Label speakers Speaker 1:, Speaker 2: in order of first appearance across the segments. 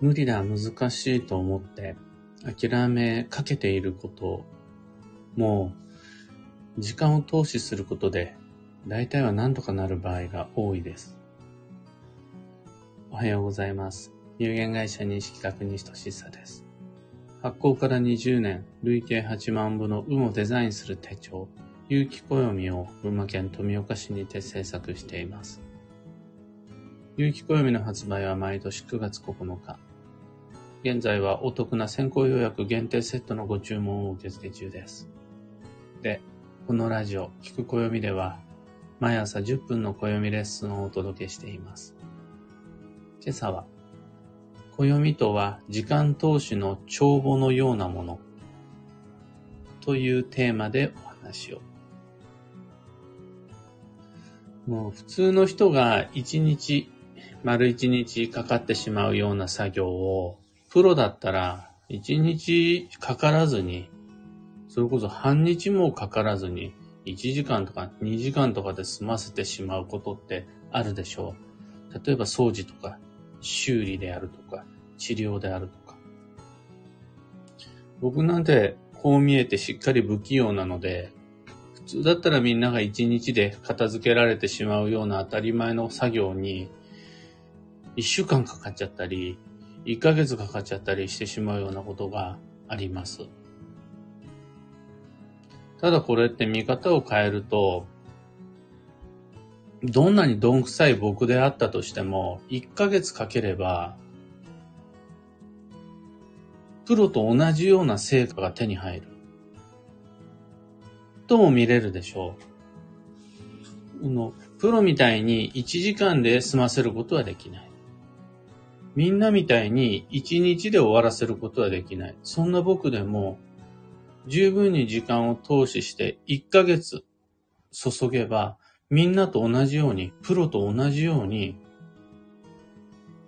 Speaker 1: 無理だ、難しいと思って諦めかけていることも時間を投資することで大体は何とかなる場合が多いです。おはようございます。有限会社認識確認しとしさです。発行から20年、累計8万部の運をデザインする手帳、有機暦を群馬県富岡市にて制作しています。有機暦の発売は毎年9月9日。現在はお得な先行予約限定セットのご注文を受け付け中です。で、このラジオ、聞く暦では、毎朝10分の暦レッスンをお届けしています。今朝は、暦とは時間投資の帳簿のようなものというテーマでお話を。もう普通の人が一日、丸一日かかってしまうような作業を、プロだったら一日かからずに、それこそ半日もかからずに、1時間とか2時間とかで済ませてしまうことってあるでしょう。例えば掃除とか修理であるとか治療であるとか。僕なんてこう見えてしっかり不器用なので、普通だったらみんなが一日で片付けられてしまうような当たり前の作業に、一週間かかっちゃったり、一ヶ月かかっちゃったりしてしまうようなことがあります。ただこれって見方を変えると、どんなにどんくさい僕であったとしても、1ヶ月かければ、プロと同じような成果が手に入る。とも見れるでしょう。のプロみたいに1時間で済ませることはできない。みんなみたいに1日で終わらせることはできない。そんな僕でも十分に時間を投資して1ヶ月注げば、みんなと同じように、プロと同じように、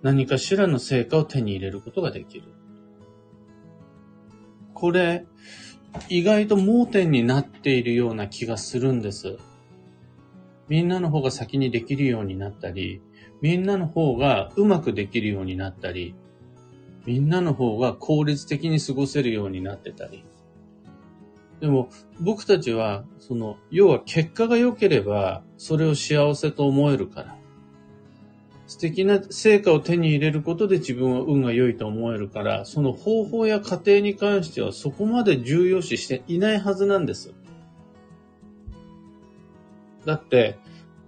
Speaker 1: 何かしらの成果を手に入れることができる。これ、意外と盲点になっているような気がするんです。みんなの方が先にできるようになったり、みんなの方がうまくできるようになったり、みんなの方が効率的に過ごせるようになってたり。でも、僕たちは、その、要は結果が良ければ、それを幸せと思えるから。素敵な成果を手に入れることで自分は運が良いと思えるから、その方法や過程に関してはそこまで重要視していないはずなんです。だって、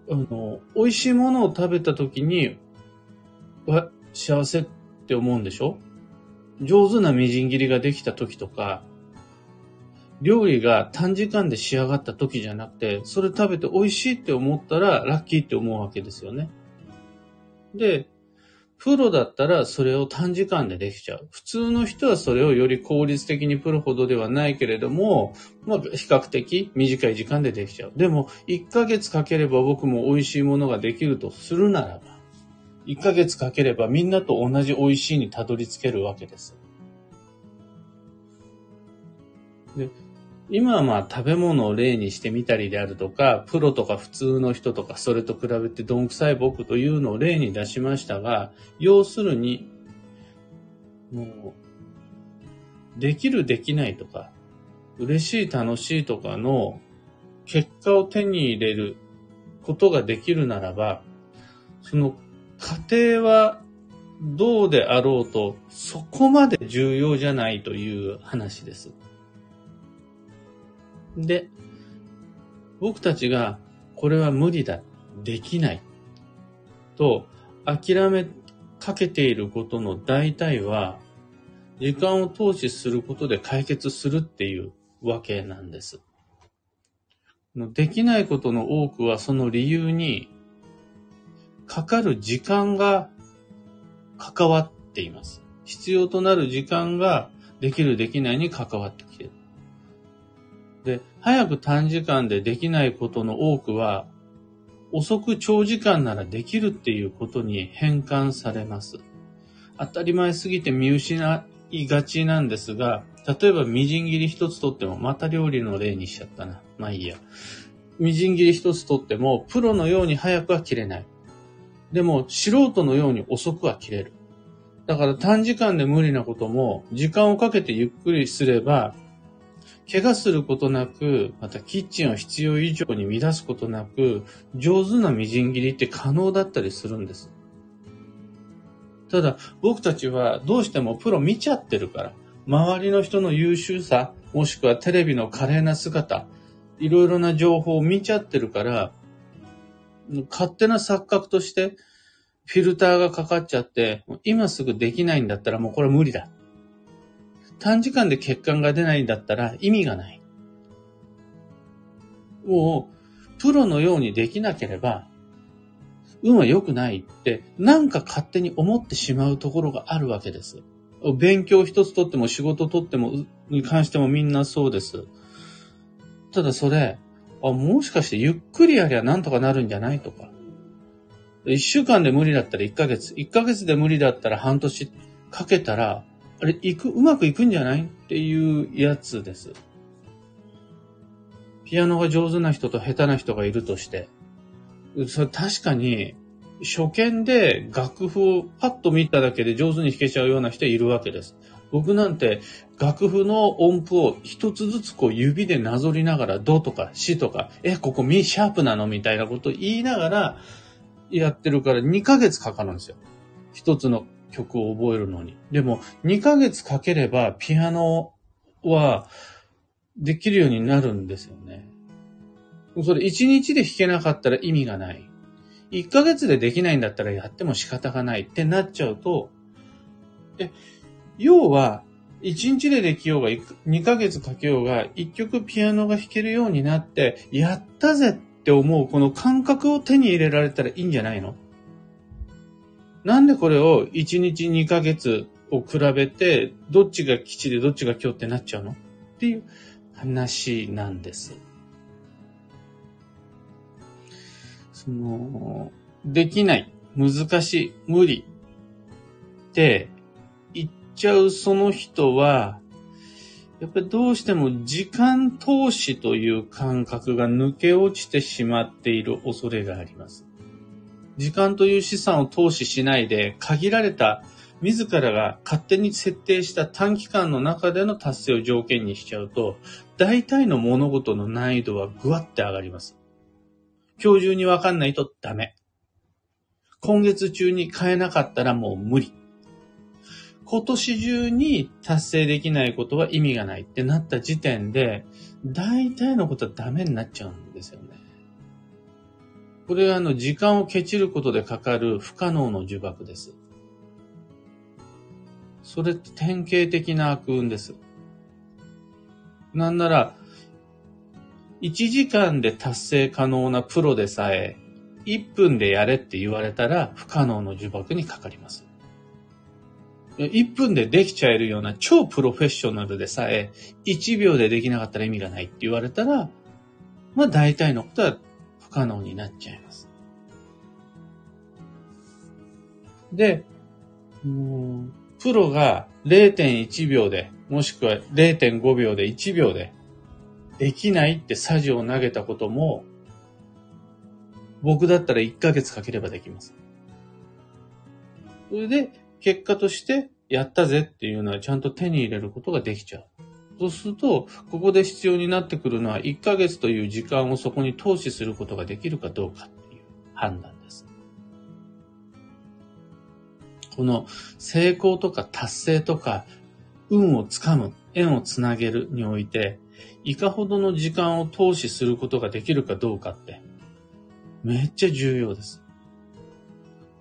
Speaker 1: あの、美味しいものを食べた時に、わ、幸せって思うんでしょ？上手なみじん切りができた時とか、料理が短時間で仕上がった時じゃなくて、それ食べて美味しいって思ったらラッキーって思うわけですよね。で、プロだったらそれを短時間でできちゃう。普通の人はそれをより効率的にプロほどではないけれども、まあ比較的短い時間でできちゃう。でも、1ヶ月かければ僕も美味しいものができるとするならば、1ヶ月かければみんなと同じ美味しいにたどり着けるわけです。で今はまあ食べ物を例にしてみたりであるとか、プロとか普通の人とか、それと比べてどんくさい僕というのを例に出しましたが、要するに、もう、できるできないとか、嬉しい楽しいとかの結果を手に入れることができるならば、その過程はどうであろうと、そこまで重要じゃないという話です。で、僕たちがこれは無理だ、できないと諦めかけていることの大体は、時間を投資することで解決するっていうわけなんです。できないことの多くはその理由にかかる時間が関わっています。必要となる時間ができるできないに関わってきてる。で、早く短時間でできないことの多くは、遅く長時間ならできるっていうことに変換されます。当たり前すぎて見失いがちなんですが、例えばみじん切り一つとっても、また料理の例にしちゃったな。まあいいや。みじん切り一つとっても、プロのように早くは切れない。でも、素人のように遅くは切れる。だから短時間で無理なことも、時間をかけてゆっくりすれば、怪我することなく、またキッチンを必要以上に乱すことなく、上手なみじん切りって可能だったりするんです。ただ、僕たちはどうしてもプロ見ちゃってるから、周りの人の優秀さ、もしくはテレビの華麗な姿、いろいろな情報を見ちゃってるから、勝手な錯覚として、フィルターがかかっちゃって、今すぐできないんだったらもうこれ無理だ。短時間で血管が出ないんだったら意味がない。もう、プロのようにできなければ、運は良くないって、なんか勝手に思ってしまうところがあるわけです。勉強一つとっても仕事とっても、に関してもみんなそうです。ただそれ、あ、もしかしてゆっくりやりゃなんとかなるんじゃないとか。一週間で無理だったら一ヶ月、一ヶ月で無理だったら半年かけたら、あれ、行く、うまくいくんじゃないっていうやつです。ピアノが上手な人と下手な人がいるとして、それ確かに、初見で楽譜をパッと見ただけで上手に弾けちゃうような人いるわけです。僕なんて楽譜の音符を一つずつこう指でなぞりながらドとかシとか、え、ここミシャープなのみたいなことを言いながらやってるから2ヶ月かかるんですよ。一つの曲を覚えるのに。でも2ヶ月かければピアノはできるようになるんですよね。それ1日で弾けなかったら意味がない。1ヶ月でできないんだったらやっても仕方がないってなっちゃうと、え、要は、1日でできようが、2ヶ月かけようが、1曲ピアノが弾けるようになって、やったぜって思うこの感覚を手に入れられたらいいんじゃないの？なんでこれを1日2ヶ月を比べて、どっちが基地でどっちが今日ってなっちゃうの？っていう話なんです。その、できない、難しい、無理って言っちゃうその人は、やっぱりどうしても時間投資という感覚が抜け落ちてしまっている恐れがあります。時間という資産を投資しないで限られた自らが勝手に設定した短期間の中での達成を条件にしちゃうと、大体の物事の難易度はぐわって上がります。今日中にわかんないとダメ。今月中に買えなかったらもう無理。今年中に達成できないことは意味がないってなった時点で、大体のことはダメになっちゃうんですよね。これはあの、時間をケチることでかかる不可能の呪縛です。それって典型的な悪運です。なんなら、1時間で達成可能なプロでさえ、1分でやれって言われたら不可能の呪縛にかかります。1分でできちゃえるような超プロフェッショナルでさえ、1秒でできなかったら意味がないって言われたら、まあ大体のことは不可能になっちゃいます。で、プロが0.1秒で、もしくは0.5秒で1秒でできないってサジを投げたことも、僕だったら1ヶ月かければできます。それで、結果として、やったぜっていうのはちゃんと手に入れることができちゃう。そうすると、ここで必要になってくるのは1ヶ月という時間をそこに投資することができるかどうかっていう判断です。この成功とか達成とか運をつかむ、縁をつなげるにおいて、いかほどの時間を投資することができるかどうかって、めっちゃ重要です。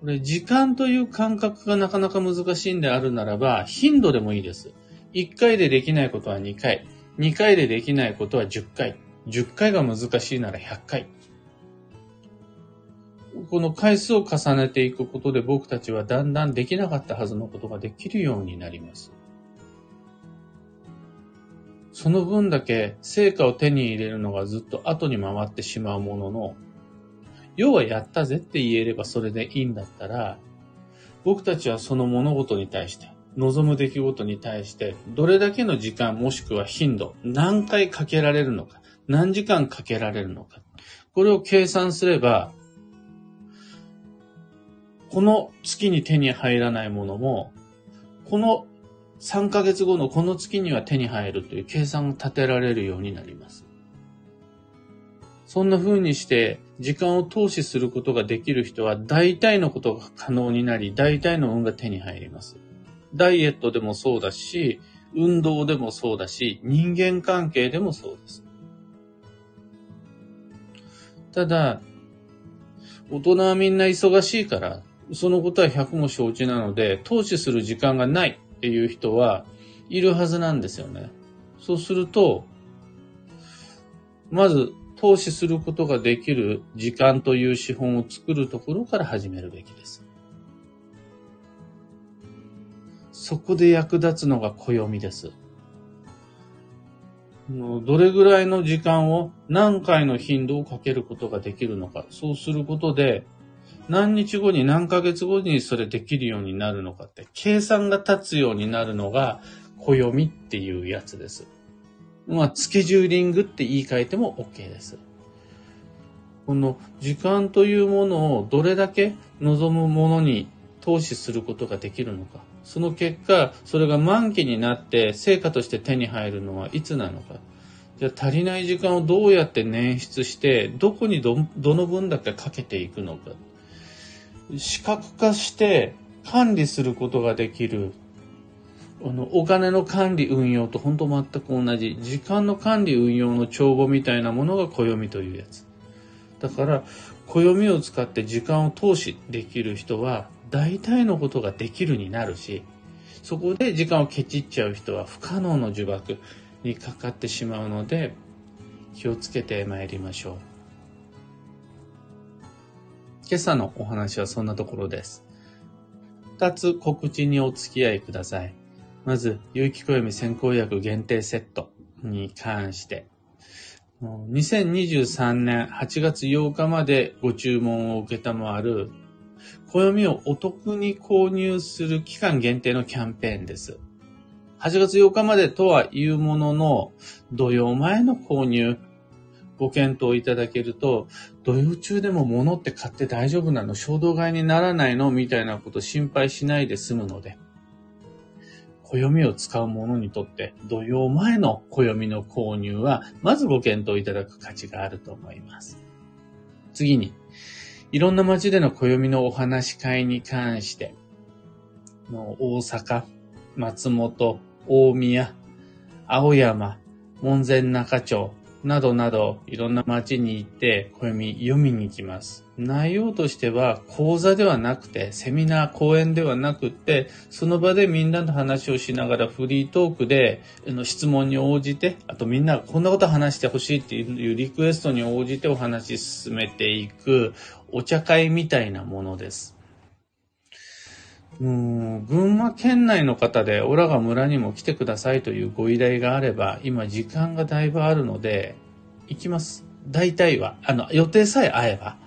Speaker 1: これ、時間という感覚がなかなか難しいんであるならば、頻度でもいいです。1回でできないことは2回。2回でできないことは10回。10回が難しいなら100回。この回数を重ねていくことで僕たちはだんだんできなかったはずのことができるようになります。その分だけ成果を手に入れるのがずっと後に回ってしまうものの、要はやったぜって言えればそれでいいんだったら、僕たちはその物事に対して、望む出来事に対して、どれだけの時間もしくは頻度、何回かけられるのか、何時間かけられるのか、これを計算すれば、この月に手に入らないものも、この3ヶ月後のこの月には手に入るという計算が立てられるようになります。そんな風にして時間を投資することができる人は大体のことが可能になり、大体の運が手に入ります。ダイエットでもそうだし、運動でもそうだし、人間関係でもそうです。ただ、大人はみんな忙しいから、そのことは100も承知なので、投資する時間がないっていう人はいるはずなんですよね。そうすると、まず投資することができる時間という資本を作るところから始めるべきです。そこで役立つのが暦です。どれぐらいの時間を何回の頻度をかけることができるのか。そうすることで、何日後に何ヶ月後にそれできるようになるのかって、計算が立つようになるのが暦っていうやつです。まあ、スケジューリングって言い換えても OK です。この時間というものをどれだけ望むものに投資することができるのか。その結果、それが満期になって成果として手に入るのはいつなのか。じゃあ足りない時間をどうやって捻出して、どこにどどの分だけかけていくのか。視覚化して管理することができるあの、お金の管理運用と本当全く同じ、時間の管理運用の帳簿みたいなものが暦というやつ。だから、暦を使って時間を投資できる人は、大体のことができるになるし、そこで時間をケチっちゃう人は不可能の呪縛にかかってしまうので、気をつけて参りましょう。今朝のお話はそんなところです。二つ告知にお付き合いください。まず、有機暦先行薬限定セットに関して、2023年8月8日までご注文を受けたもある、暦をお得に購入する期間限定のキャンペーンです。8月8日までとはいうものの、土曜前の購入、ご検討いただけると、土曜中でも物って買って大丈夫なの？衝動買いにならないの？みたいなこと心配しないで済むので、暦を使う者にとって、土曜前の暦の購入は、まずご検討いただく価値があると思います。次に、いろんな街での暦のお話し会に関して、の大阪、松本、大宮、青山、門前中町、などなど、いろんな街に行って、暦読みに行きます。内容としては、講座ではなくて、セミナー、講演ではなくて、その場でみんなの話をしながらフリートークで、質問に応じて、あとみんなこんなこと話してほしいっていうリクエストに応じてお話し進めていく、お茶会みたいなものです。うん、群馬県内の方で、オラが村にも来てくださいというご依頼があれば、今時間がだいぶあるので、行きます。大体は。あの、予定さえ合えば。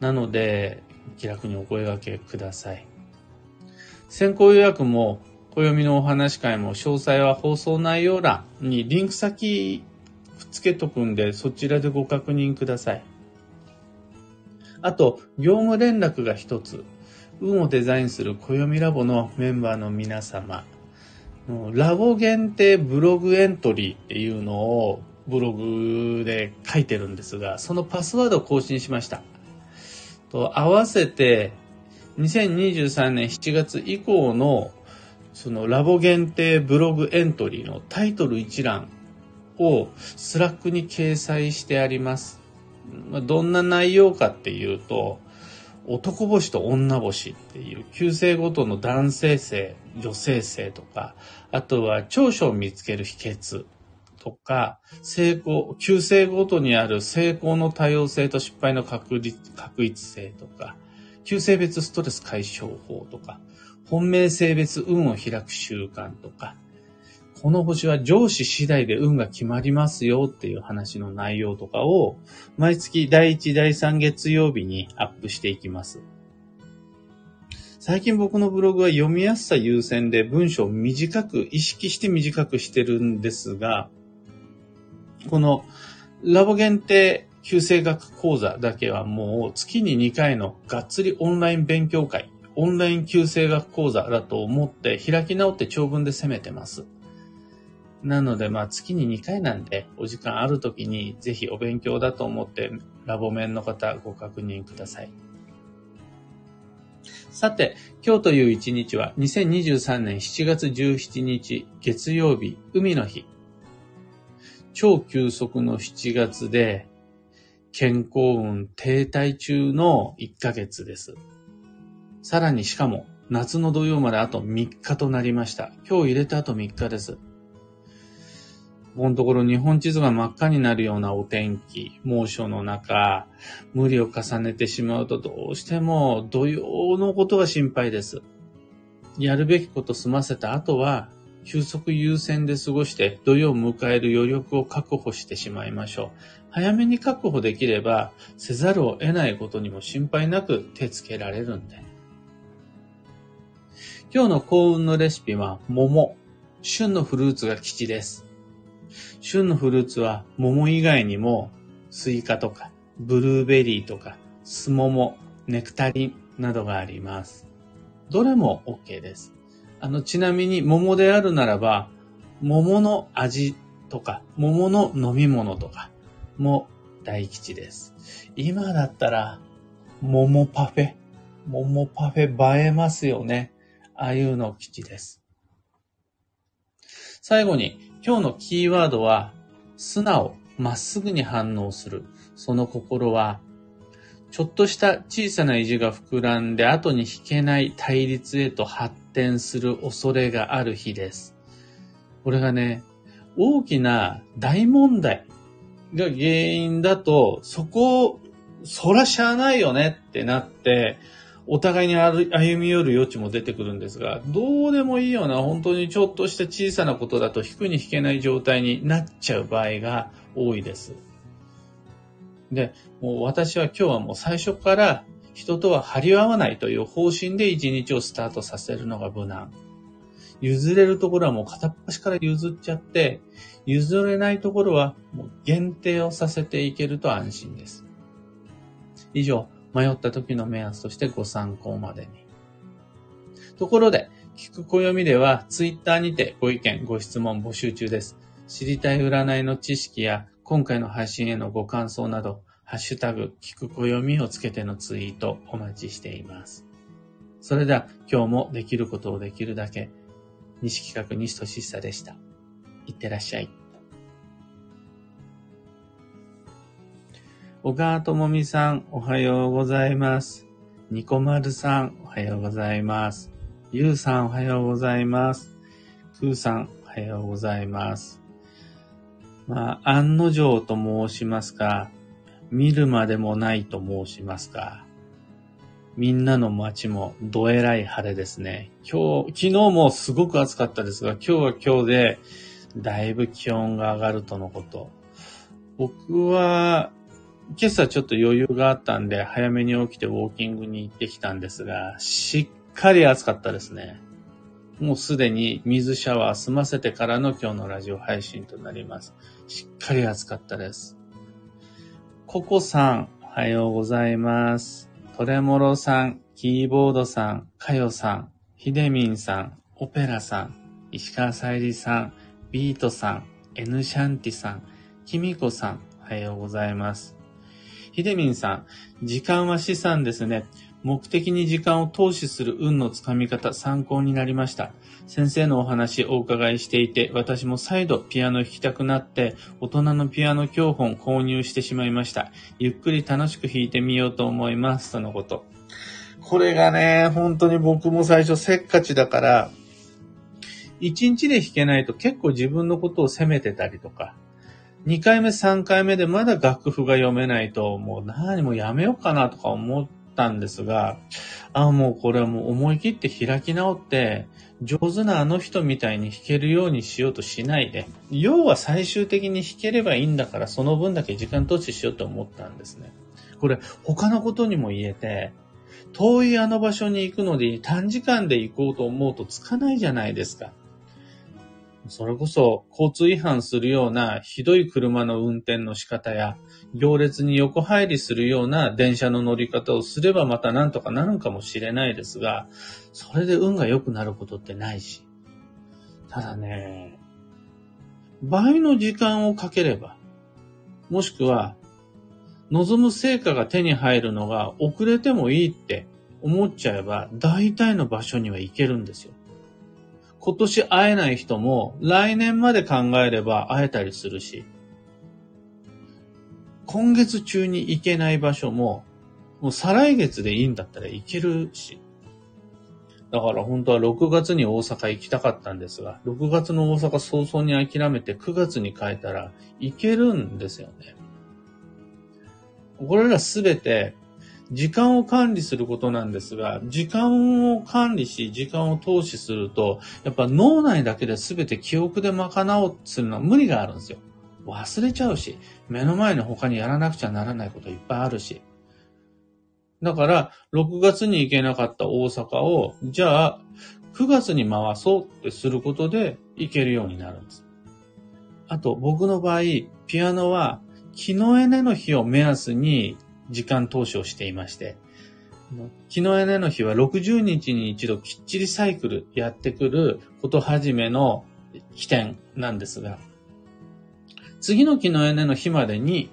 Speaker 1: なので、気楽にお声掛けください。先行予約も、暦のお話会も、詳細は放送内容欄にリンク先くっつけとくんで、そちらでご確認ください。あと、業務連絡が一つ。運をデザインする暦ラボのメンバーの皆様、ラボ限定ブログエントリーっていうのをブログで書いてるんですが、そのパスワードを更新しました。と合わせて、2023年7月以降のそのラボ限定ブログエントリーのタイトル一覧を Slack に掲載してあります。どんな内容かっていうと、男星と女星っていう九星ごとの男性性、女性性とか、あとは長所を見つける秘訣とか、成功、九星ごとにある成功の多様性と失敗の確率画一性とか、旧性別ストレス解消法とか、本命性別運を開く習慣とか、この星は上司次第で運が決まりますよっていう話の内容とかを、毎月第1、第3月曜日にアップしていきます。最近僕のブログは読みやすさ優先で文章を短く、意識して短くしてるんですが、このラボ限定旧正学講座だけはもう月に2回のがっつりオンライン勉強会オンライン旧正学講座だと思って開き直って長文で攻めてます。なので、まあ月に2回なんで、お時間ある時にぜひお勉強だと思ってラボ面の方ご確認ください。さて、今日という一日は2023年7月17日月曜日、海の日。超急速の7月で、健康運停滞中の1ヶ月です。さらにしかも、夏の土曜まであと3日となりました。今日入れてあと3日です。このところ日本地図が真っ赤になるようなお天気、猛暑の中、無理を重ねてしまうとどうしても土曜のことが心配です。やるべきこと済ませた後は、休息優先で過ごして土曜を迎える余力を確保してしまいましょう。早めに確保できれば、せざるを得ないことにも心配なく手つけられるんで。今日の幸運のレシピは桃。旬のフルーツが吉です。旬のフルーツは桃以外にもスイカとかブルーベリーとかスモモ、ネクタリンなどがあります。どれも OK です。あの、ちなみに桃であるならば、桃の味とか、桃の飲み物とかも大吉です。今だったら、桃パフェ。桃パフェ映えますよね。ああいうの吉です。最後に、今日のキーワードは、素直、まっすぐに反応する。その心は、ちょっとした小さな意地が膨らんで後に引けない対立へと発展する恐れがある日です。これがね、大きな大問題が原因だと、そこを、そらしゃあないよねってなって、お互いに歩み寄る余地も出てくるんですが、どうでもいいような本当にちょっとした小さなことだと引くに引けない状態になっちゃう場合が多いです。で、もう私は今日はもう最初から人とは張り合わないという方針で一日をスタートさせるのが無難。譲れるところはもう片っ端から譲っちゃって、譲れないところはもう限定をさせていけると安心です。以上、迷った時の目安としてご参考までに。ところで、聞く暦では、ツイッターにてご意見、ご質問募集中です。知りたい占いの知識や、今回の配信へのご感想など、ハッシュタグ、聞く暦をつけてのツイートお待ちしています。それでは、今日もできることをできるだけ、西企画西俊久でした。いってらっしゃい。小川智美さん、おはようございます。ニコマルさん、おはようございます。ゆうさん、おはようございます。くーさん、おはようございます。まあ、案の定と申しますか、見るまでもないと申しますか、みんなの街もどえらい晴れですね。今日、昨日もすごく暑かったですが、今日は今日で、だいぶ気温が上がるとのこと。僕は、今朝ちょっと余裕があったんで、早めに起きてウォーキングに行ってきたんですが、しっかり暑かったですね。もうすでに水シャワー済ませてからの今日のラジオ配信となります。しっかり暑かったです。ココさん、おはようございます。トレモロさん、キーボードさん、カヨさん、ヒデミンさん、オペラさん、石川さゆりさん、ビートさん、エヌシャンティさん、キミコさん、おはようございます。ひでみんさん、時間は資産ですね。目的に時間を投資する運のつかみ方、参考になりました。先生のお話をお伺いしていて、私も再度ピアノ弾きたくなって、大人のピアノ教本購入してしまいました。ゆっくり楽しく弾いてみようと思います。とのこと。これがね、本当に僕も最初せっかちだから、一日で弾けないと結構自分のことを責めてたりとか、2回目、3回目でまだ楽譜が読めないと、もう何もやめようかなとか思ったんですが、ああもうこれはもう思い切って開き直って、上手なあの人みたいに弾けるようにしようとしないで、要は最終的に弾ければいいんだから、その分だけ時間投資しようと思ったんですね。これ、他のことにも言えて、遠いあの場所に行くので短時間で行こうと思うとつかないじゃないですか。それこそ交通違反するようなひどい車の運転の仕方や、行列に横入りするような電車の乗り方をすればまたなんとかなるかもしれないですが、それで運が良くなることってないし。ただね、倍の時間をかければ、もしくは、望む成果が手に入るのが遅れてもいいって思っちゃえば、大体の場所には行けるんですよ。今年会えない人も来年まで考えれば会えたりするし、今月中に行けない場所も、もう再来月でいいんだったら行けるし。だから本当は6月に大阪行きたかったんですが、6月の大阪早々に諦めて9月に変えたら行けるんですよね。これらすべて時間を管理することなんですが、時間を管理し、時間を投資すると、やっぱ脳内だけで全て記憶で賄おうとするのは無理があるんですよ。忘れちゃうし、目の前の他にやらなくちゃならないこといっぱいあるし。だから、6月に行けなかった大阪を、じゃあ、9月に回そうってすることで行けるようになるんです。あと、僕の場合、ピアノは、木のエネの日を目安に時間投資をしていまして、昨日やねの日は60日に一度きっちりサイクルやってくること始めの起点なんですが、次の昨日やねの日までに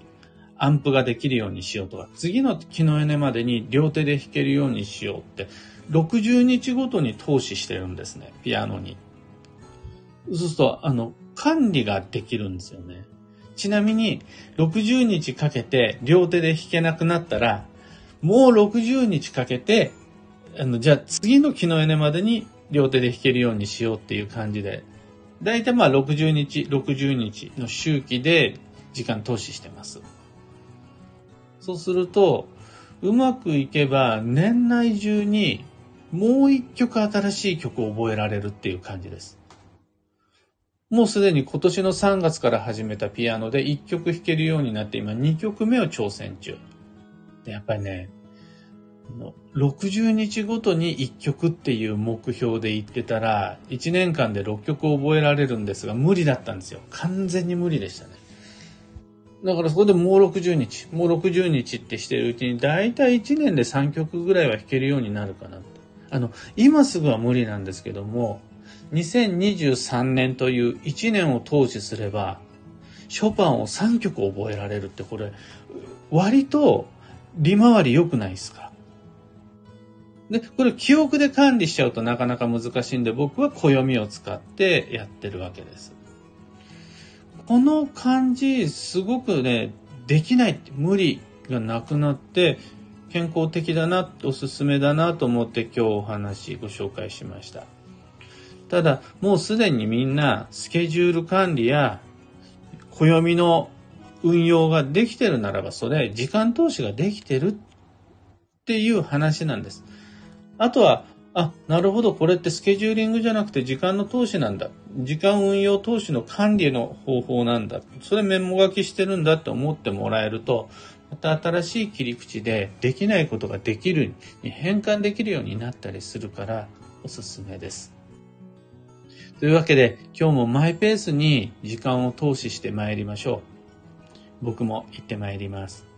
Speaker 1: アンプができるようにしようとか、次の昨日やねまでに両手で弾けるようにしようって、60日ごとに投資してるんですね、ピアノに。そうすると、あの、管理ができるんですよね。ちなみに、60日かけて両手で弾けなくなったら、もう60日かけて、あの、じゃあ次の木のエネまでに両手で弾けるようにしようっていう感じで、だいたいまあ60日、60日の周期で時間投資してます。そうすると、うまくいけば年内中にもう一曲新しい曲を覚えられるっていう感じです。もうすでに今年の3月から始めたピアノで1曲弾けるようになって今2曲目を挑戦中。やっぱりね、60日ごとに1曲っていう目標で言ってたら、1年間で6曲覚えられるんですが、無理だったんですよ。完全に無理でしたね。だからそこでもう60日、もう60日ってしてるうちに、だいたい1年で3曲ぐらいは弾けるようになるかなあの、今すぐは無理なんですけども、2023年という1年を投資すれば、ショパンを3曲覚えられるってこれ、割と利回り良くないですか？で、これ記憶で管理しちゃうとなかなか難しいんで、僕は暦を使ってやってるわけです。この感じ、すごくね、できないって無理がなくなって、健康的だな、おすすめだなと思って今日お話ご紹介しました。ただ、もうすでにみんなスケジュール管理や暦の運用ができてるならば、それ、時間投資ができてるっていう話なんです。あとは、あ、なるほど、これってスケジューリングじゃなくて時間の投資なんだ。時間運用投資の管理の方法なんだ。それメモ書きしてるんだって思ってもらえると、また新しい切り口でできないことができるに変換できるようになったりするからおすすめです。というわけで、今日もマイペースに時間を投資して参りましょう。僕も行って参ります。